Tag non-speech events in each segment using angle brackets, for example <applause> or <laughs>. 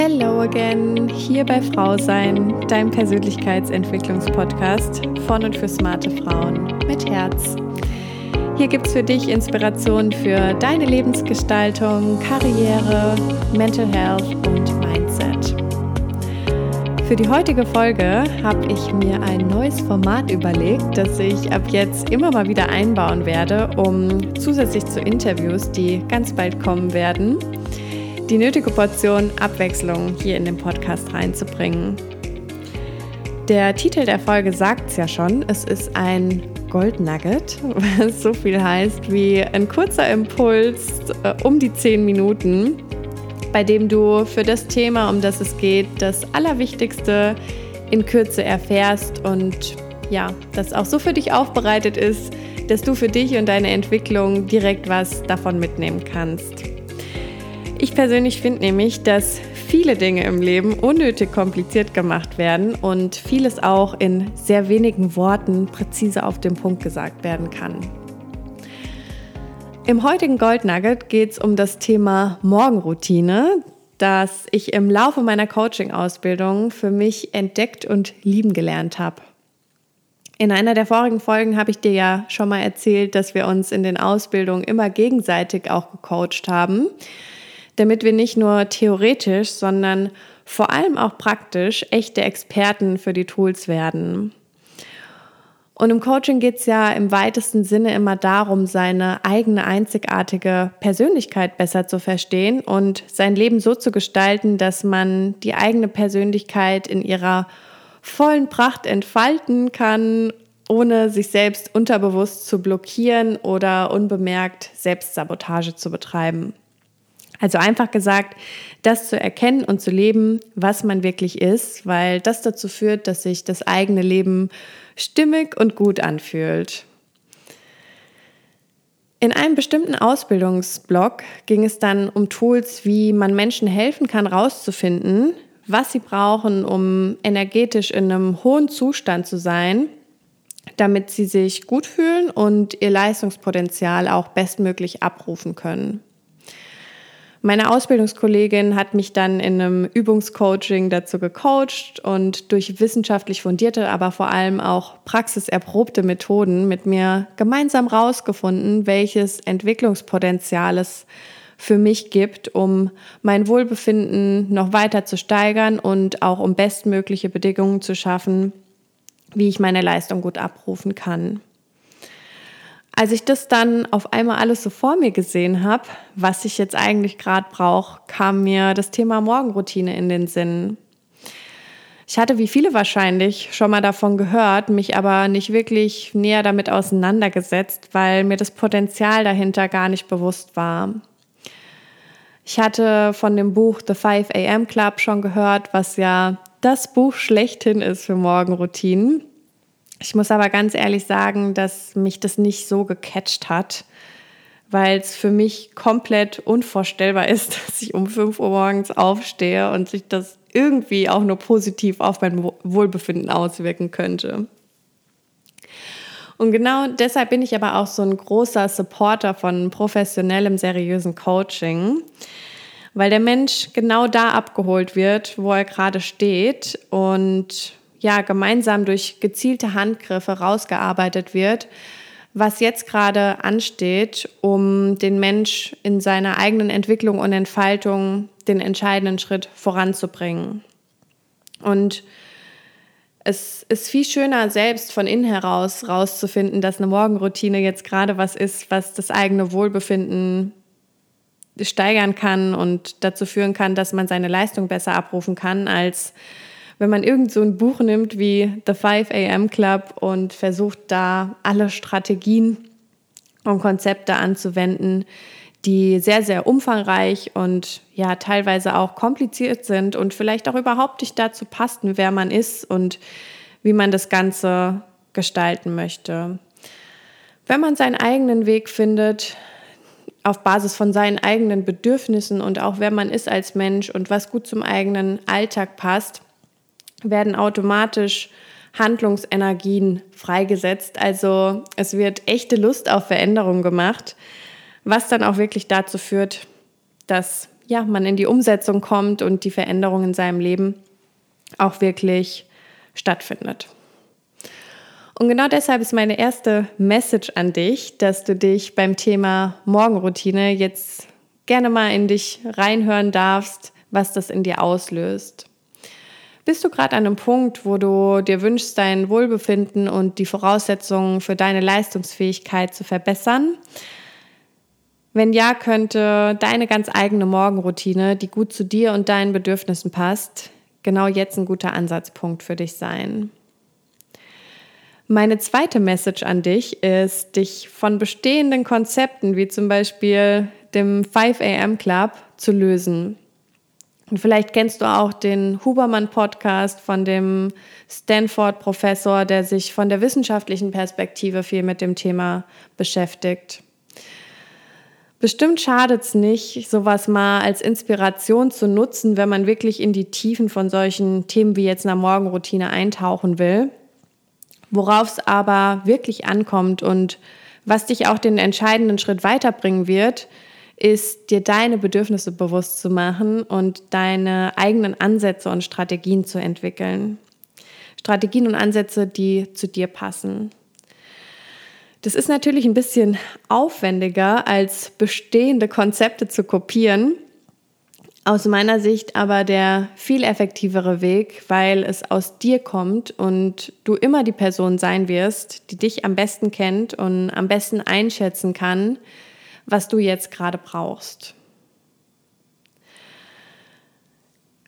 Hello again, hier bei Frau Sein, dein Persönlichkeitsentwicklungspodcast von und für smarte Frauen mit Herz. Hier gibt es für dich Inspiration für deine Lebensgestaltung, Karriere, Mental Health und Mindset. Für die heutige Folge habe ich mir ein neues Format überlegt, das ich ab jetzt immer mal wieder einbauen werde, um zusätzlich zu Interviews, die ganz bald kommen werden, die nötige Portion Abwechslung hier in den Podcast reinzubringen. Der Titel der Folge sagt es ja schon, es ist ein Gold Nugget, <laughs> was so viel heißt wie ein kurzer Impuls äh, um die 10 Minuten, bei dem du für das Thema, um das es geht, das Allerwichtigste in Kürze erfährst und ja, das auch so für dich aufbereitet ist, dass du für dich und deine Entwicklung direkt was davon mitnehmen kannst. Ich persönlich finde nämlich, dass viele Dinge im Leben unnötig kompliziert gemacht werden und vieles auch in sehr wenigen Worten präzise auf den Punkt gesagt werden kann. Im heutigen Gold Nugget geht es um das Thema Morgenroutine, das ich im Laufe meiner Coaching-Ausbildung für mich entdeckt und lieben gelernt habe. In einer der vorigen Folgen habe ich dir ja schon mal erzählt, dass wir uns in den Ausbildungen immer gegenseitig auch gecoacht haben damit wir nicht nur theoretisch, sondern vor allem auch praktisch echte Experten für die Tools werden. Und im Coaching geht es ja im weitesten Sinne immer darum, seine eigene einzigartige Persönlichkeit besser zu verstehen und sein Leben so zu gestalten, dass man die eigene Persönlichkeit in ihrer vollen Pracht entfalten kann, ohne sich selbst unterbewusst zu blockieren oder unbemerkt Selbstsabotage zu betreiben. Also einfach gesagt, das zu erkennen und zu leben, was man wirklich ist, weil das dazu führt, dass sich das eigene Leben stimmig und gut anfühlt. In einem bestimmten Ausbildungsblock ging es dann um Tools, wie man Menschen helfen kann, herauszufinden, was sie brauchen, um energetisch in einem hohen Zustand zu sein, damit sie sich gut fühlen und ihr Leistungspotenzial auch bestmöglich abrufen können. Meine Ausbildungskollegin hat mich dann in einem Übungscoaching dazu gecoacht und durch wissenschaftlich fundierte, aber vor allem auch praxiserprobte Methoden mit mir gemeinsam rausgefunden, welches Entwicklungspotenzial es für mich gibt, um mein Wohlbefinden noch weiter zu steigern und auch um bestmögliche Bedingungen zu schaffen, wie ich meine Leistung gut abrufen kann. Als ich das dann auf einmal alles so vor mir gesehen habe, was ich jetzt eigentlich gerade brauche, kam mir das Thema Morgenroutine in den Sinn. Ich hatte wie viele wahrscheinlich schon mal davon gehört, mich aber nicht wirklich näher damit auseinandergesetzt, weil mir das Potenzial dahinter gar nicht bewusst war. Ich hatte von dem Buch The 5 AM Club schon gehört, was ja das Buch schlechthin ist für Morgenroutinen. Ich muss aber ganz ehrlich sagen, dass mich das nicht so gecatcht hat, weil es für mich komplett unvorstellbar ist, <laughs> dass ich um 5 Uhr morgens aufstehe und sich das irgendwie auch nur positiv auf mein Wohlbefinden auswirken könnte. Und genau deshalb bin ich aber auch so ein großer Supporter von professionellem, seriösen Coaching, weil der Mensch genau da abgeholt wird, wo er gerade steht und ja gemeinsam durch gezielte Handgriffe rausgearbeitet wird, was jetzt gerade ansteht, um den Mensch in seiner eigenen Entwicklung und Entfaltung den entscheidenden Schritt voranzubringen. Und es ist viel schöner, selbst von innen heraus rauszufinden, dass eine Morgenroutine jetzt gerade was ist, was das eigene Wohlbefinden steigern kann und dazu führen kann, dass man seine Leistung besser abrufen kann, als wenn man irgend so ein Buch nimmt wie The 5 AM Club und versucht da alle Strategien und Konzepte anzuwenden, die sehr, sehr umfangreich und ja, teilweise auch kompliziert sind und vielleicht auch überhaupt nicht dazu passten, wer man ist und wie man das Ganze gestalten möchte. Wenn man seinen eigenen Weg findet, auf Basis von seinen eigenen Bedürfnissen und auch wer man ist als Mensch und was gut zum eigenen Alltag passt, werden automatisch Handlungsenergien freigesetzt. Also es wird echte Lust auf Veränderung gemacht, was dann auch wirklich dazu führt, dass ja, man in die Umsetzung kommt und die Veränderung in seinem Leben auch wirklich stattfindet. Und genau deshalb ist meine erste Message an dich, dass du dich beim Thema Morgenroutine jetzt gerne mal in dich reinhören darfst, was das in dir auslöst. Bist du gerade an einem Punkt, wo du dir wünschst, dein Wohlbefinden und die Voraussetzungen für deine Leistungsfähigkeit zu verbessern? Wenn ja, könnte deine ganz eigene Morgenroutine, die gut zu dir und deinen Bedürfnissen passt, genau jetzt ein guter Ansatzpunkt für dich sein. Meine zweite Message an dich ist, dich von bestehenden Konzepten wie zum Beispiel dem 5 AM Club zu lösen. Und vielleicht kennst du auch den Hubermann Podcast von dem Stanford Professor, der sich von der wissenschaftlichen Perspektive viel mit dem Thema beschäftigt. Bestimmt schadet es nicht, sowas mal als Inspiration zu nutzen, wenn man wirklich in die Tiefen von solchen Themen wie jetzt einer Morgenroutine eintauchen will. Worauf es aber wirklich ankommt und was dich auch den entscheidenden Schritt weiterbringen wird, ist dir deine Bedürfnisse bewusst zu machen und deine eigenen Ansätze und Strategien zu entwickeln. Strategien und Ansätze, die zu dir passen. Das ist natürlich ein bisschen aufwendiger, als bestehende Konzepte zu kopieren. Aus meiner Sicht aber der viel effektivere Weg, weil es aus dir kommt und du immer die Person sein wirst, die dich am besten kennt und am besten einschätzen kann, was du jetzt gerade brauchst.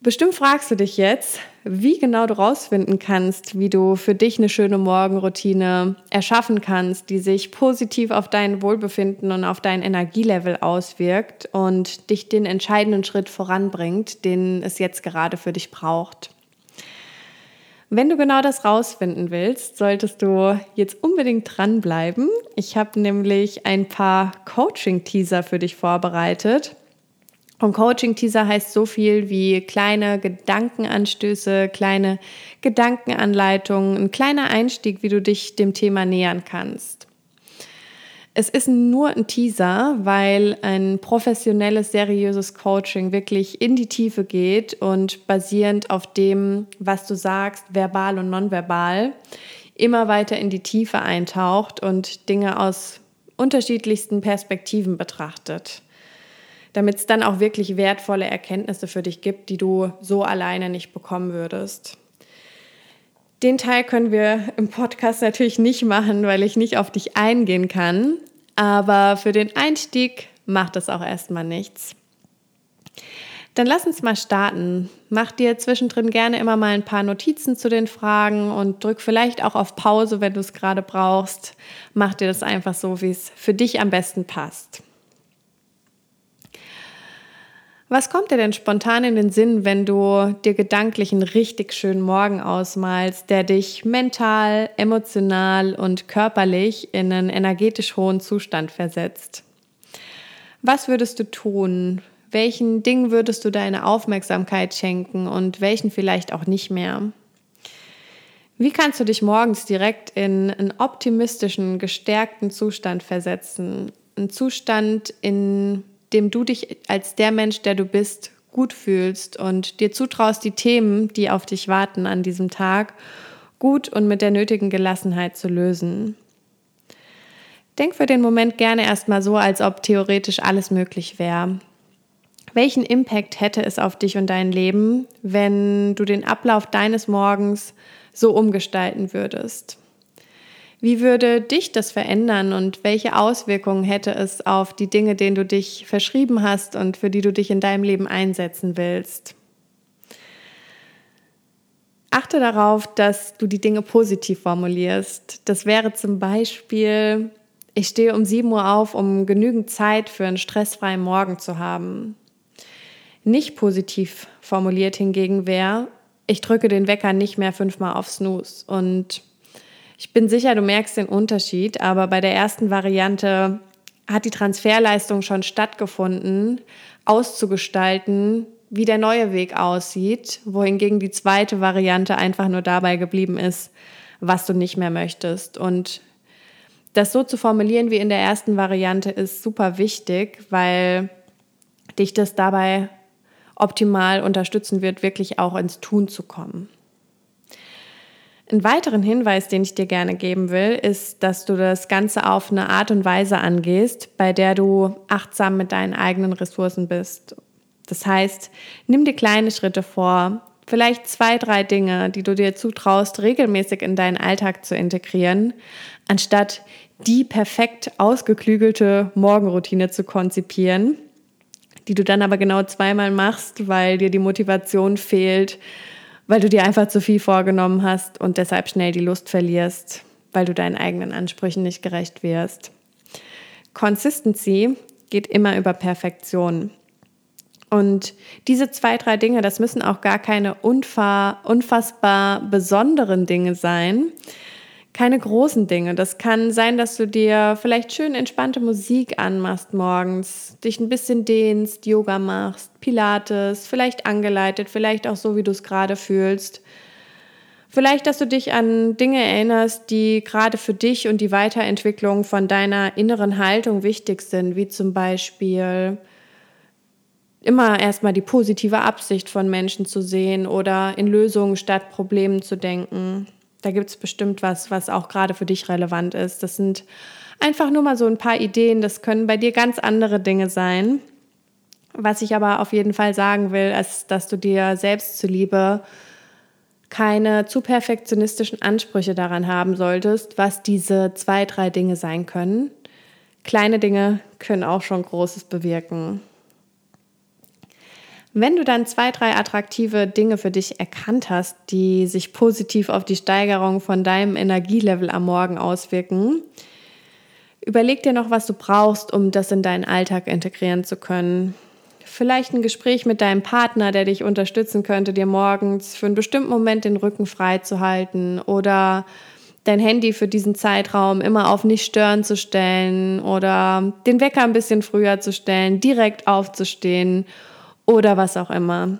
Bestimmt fragst du dich jetzt, wie genau du rausfinden kannst, wie du für dich eine schöne Morgenroutine erschaffen kannst, die sich positiv auf dein Wohlbefinden und auf dein Energielevel auswirkt und dich den entscheidenden Schritt voranbringt, den es jetzt gerade für dich braucht. Wenn du genau das rausfinden willst, solltest du jetzt unbedingt dranbleiben. Ich habe nämlich ein paar Coaching-Teaser für dich vorbereitet und Coaching-Teaser heißt so viel wie kleine Gedankenanstöße, kleine Gedankenanleitungen, ein kleiner Einstieg, wie du dich dem Thema nähern kannst. Es ist nur ein Teaser, weil ein professionelles, seriöses Coaching wirklich in die Tiefe geht und basierend auf dem, was du sagst, verbal und nonverbal, immer weiter in die Tiefe eintaucht und Dinge aus unterschiedlichsten Perspektiven betrachtet damit es dann auch wirklich wertvolle Erkenntnisse für dich gibt, die du so alleine nicht bekommen würdest. Den Teil können wir im Podcast natürlich nicht machen, weil ich nicht auf dich eingehen kann. Aber für den Einstieg macht es auch erstmal nichts. Dann lass uns mal starten. Mach dir zwischendrin gerne immer mal ein paar Notizen zu den Fragen und drück vielleicht auch auf Pause, wenn du es gerade brauchst. Mach dir das einfach so, wie es für dich am besten passt. Was kommt dir denn spontan in den Sinn, wenn du dir gedanklich einen richtig schönen Morgen ausmalst, der dich mental, emotional und körperlich in einen energetisch hohen Zustand versetzt? Was würdest du tun? Welchen Dingen würdest du deine Aufmerksamkeit schenken und welchen vielleicht auch nicht mehr? Wie kannst du dich morgens direkt in einen optimistischen, gestärkten Zustand versetzen? Ein Zustand, in dem du dich als der Mensch, der du bist, gut fühlst und dir zutraust, die Themen, die auf dich warten an diesem Tag, gut und mit der nötigen Gelassenheit zu lösen. Denk für den Moment gerne erstmal so, als ob theoretisch alles möglich wäre. Welchen Impact hätte es auf dich und dein Leben, wenn du den Ablauf deines Morgens so umgestalten würdest? Wie würde dich das verändern und welche Auswirkungen hätte es auf die Dinge, denen du dich verschrieben hast und für die du dich in deinem Leben einsetzen willst? Achte darauf, dass du die Dinge positiv formulierst. Das wäre zum Beispiel, ich stehe um 7 Uhr auf, um genügend Zeit für einen stressfreien Morgen zu haben. Nicht positiv formuliert hingegen wäre, ich drücke den Wecker nicht mehr fünfmal auf Snooze und ich bin sicher, du merkst den Unterschied, aber bei der ersten Variante hat die Transferleistung schon stattgefunden, auszugestalten, wie der neue Weg aussieht, wohingegen die zweite Variante einfach nur dabei geblieben ist, was du nicht mehr möchtest. Und das so zu formulieren wie in der ersten Variante ist super wichtig, weil dich das dabei optimal unterstützen wird, wirklich auch ins Tun zu kommen. Einen weiteren Hinweis, den ich dir gerne geben will, ist, dass du das Ganze auf eine Art und Weise angehst, bei der du achtsam mit deinen eigenen Ressourcen bist. Das heißt, nimm dir kleine Schritte vor, vielleicht zwei, drei Dinge, die du dir zutraust, regelmäßig in deinen Alltag zu integrieren, anstatt die perfekt ausgeklügelte Morgenroutine zu konzipieren, die du dann aber genau zweimal machst, weil dir die Motivation fehlt, weil du dir einfach zu viel vorgenommen hast und deshalb schnell die Lust verlierst, weil du deinen eigenen Ansprüchen nicht gerecht wirst. Consistency geht immer über Perfektion. Und diese zwei, drei Dinge, das müssen auch gar keine unfassbar besonderen Dinge sein, keine großen Dinge. Das kann sein, dass du dir vielleicht schön entspannte Musik anmachst morgens, dich ein bisschen dehnst, Yoga machst, Pilates, vielleicht angeleitet, vielleicht auch so, wie du es gerade fühlst. Vielleicht, dass du dich an Dinge erinnerst, die gerade für dich und die Weiterentwicklung von deiner inneren Haltung wichtig sind, wie zum Beispiel immer erstmal die positive Absicht von Menschen zu sehen oder in Lösungen statt Problemen zu denken. Da gibt es bestimmt was, was auch gerade für dich relevant ist. Das sind einfach nur mal so ein paar Ideen. Das können bei dir ganz andere Dinge sein. Was ich aber auf jeden Fall sagen will, ist, dass du dir selbst zuliebe keine zu perfektionistischen Ansprüche daran haben solltest, was diese zwei, drei Dinge sein können. Kleine Dinge können auch schon Großes bewirken. Wenn du dann zwei, drei attraktive Dinge für dich erkannt hast, die sich positiv auf die Steigerung von deinem Energielevel am Morgen auswirken, überleg dir noch, was du brauchst, um das in deinen Alltag integrieren zu können. Vielleicht ein Gespräch mit deinem Partner, der dich unterstützen könnte, dir morgens für einen bestimmten Moment den Rücken frei zu halten oder dein Handy für diesen Zeitraum immer auf nicht stören zu stellen oder den Wecker ein bisschen früher zu stellen, direkt aufzustehen oder was auch immer.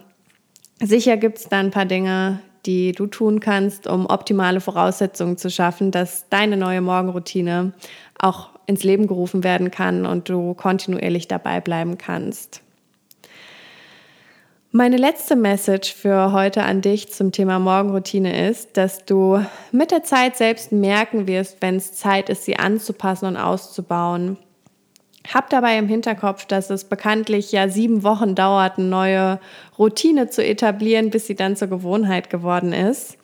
Sicher gibt es da ein paar Dinge, die du tun kannst, um optimale Voraussetzungen zu schaffen, dass deine neue Morgenroutine auch ins Leben gerufen werden kann und du kontinuierlich dabei bleiben kannst. Meine letzte Message für heute an dich zum Thema Morgenroutine ist, dass du mit der Zeit selbst merken wirst, wenn es Zeit ist, sie anzupassen und auszubauen. Hab dabei im Hinterkopf, dass es bekanntlich ja sieben Wochen dauert, eine neue Routine zu etablieren, bis sie dann zur Gewohnheit geworden ist.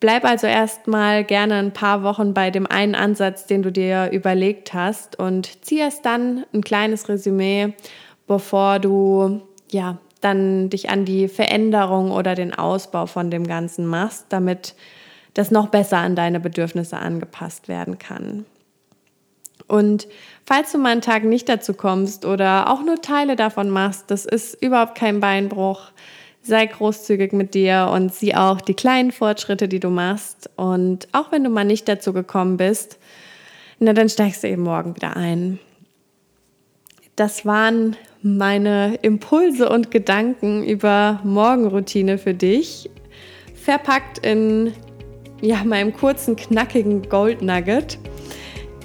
Bleib also erstmal gerne ein paar Wochen bei dem einen Ansatz, den du dir überlegt hast und zieh erst dann ein kleines Resümee, bevor du ja dann dich an die Veränderung oder den Ausbau von dem Ganzen machst, damit das noch besser an deine Bedürfnisse angepasst werden kann. Und falls du mal einen Tag nicht dazu kommst oder auch nur Teile davon machst, das ist überhaupt kein Beinbruch. Sei großzügig mit dir und sieh auch die kleinen Fortschritte, die du machst. Und auch wenn du mal nicht dazu gekommen bist, na dann steigst du eben morgen wieder ein. Das waren meine Impulse und Gedanken über Morgenroutine für dich, verpackt in ja, meinem kurzen, knackigen Gold Nugget.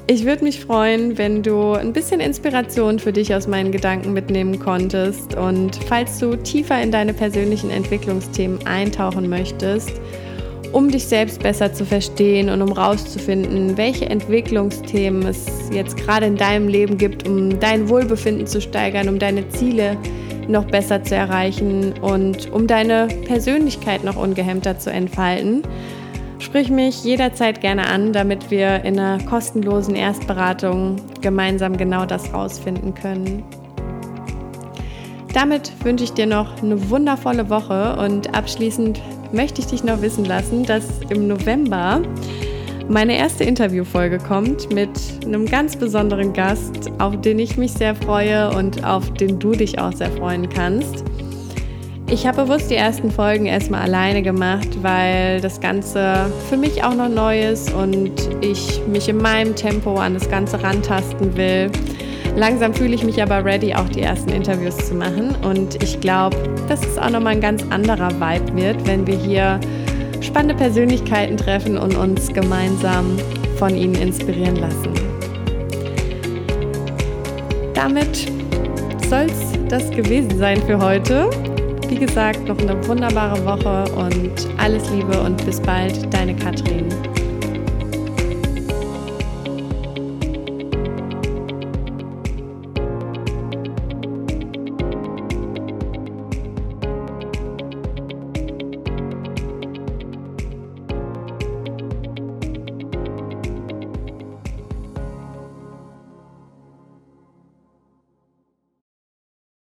Ich würde mich freuen, wenn du ein bisschen Inspiration für dich aus meinen Gedanken mitnehmen konntest. Und falls du tiefer in deine persönlichen Entwicklungsthemen eintauchen möchtest, um dich selbst besser zu verstehen und um rauszufinden, welche Entwicklungsthemen es jetzt gerade in deinem Leben gibt, um dein Wohlbefinden zu steigern, um deine Ziele noch besser zu erreichen und um deine Persönlichkeit noch ungehemmter zu entfalten Sprich mich jederzeit gerne an, damit wir in einer kostenlosen Erstberatung gemeinsam genau das rausfinden können. Damit wünsche ich dir noch eine wundervolle Woche und abschließend möchte ich dich noch wissen lassen, dass im November meine erste Interviewfolge kommt mit einem ganz besonderen Gast, auf den ich mich sehr freue und auf den du dich auch sehr freuen kannst. Ich habe bewusst die ersten Folgen erstmal alleine gemacht, weil das Ganze für mich auch noch neu ist und ich mich in meinem Tempo an das Ganze rantasten will. Langsam fühle ich mich aber ready, auch die ersten Interviews zu machen. Und ich glaube, dass es auch nochmal ein ganz anderer Vibe wird, wenn wir hier spannende Persönlichkeiten treffen und uns gemeinsam von ihnen inspirieren lassen. Damit soll es das gewesen sein für heute. Wie gesagt, noch eine wunderbare Woche und alles Liebe und bis bald, deine Katrin.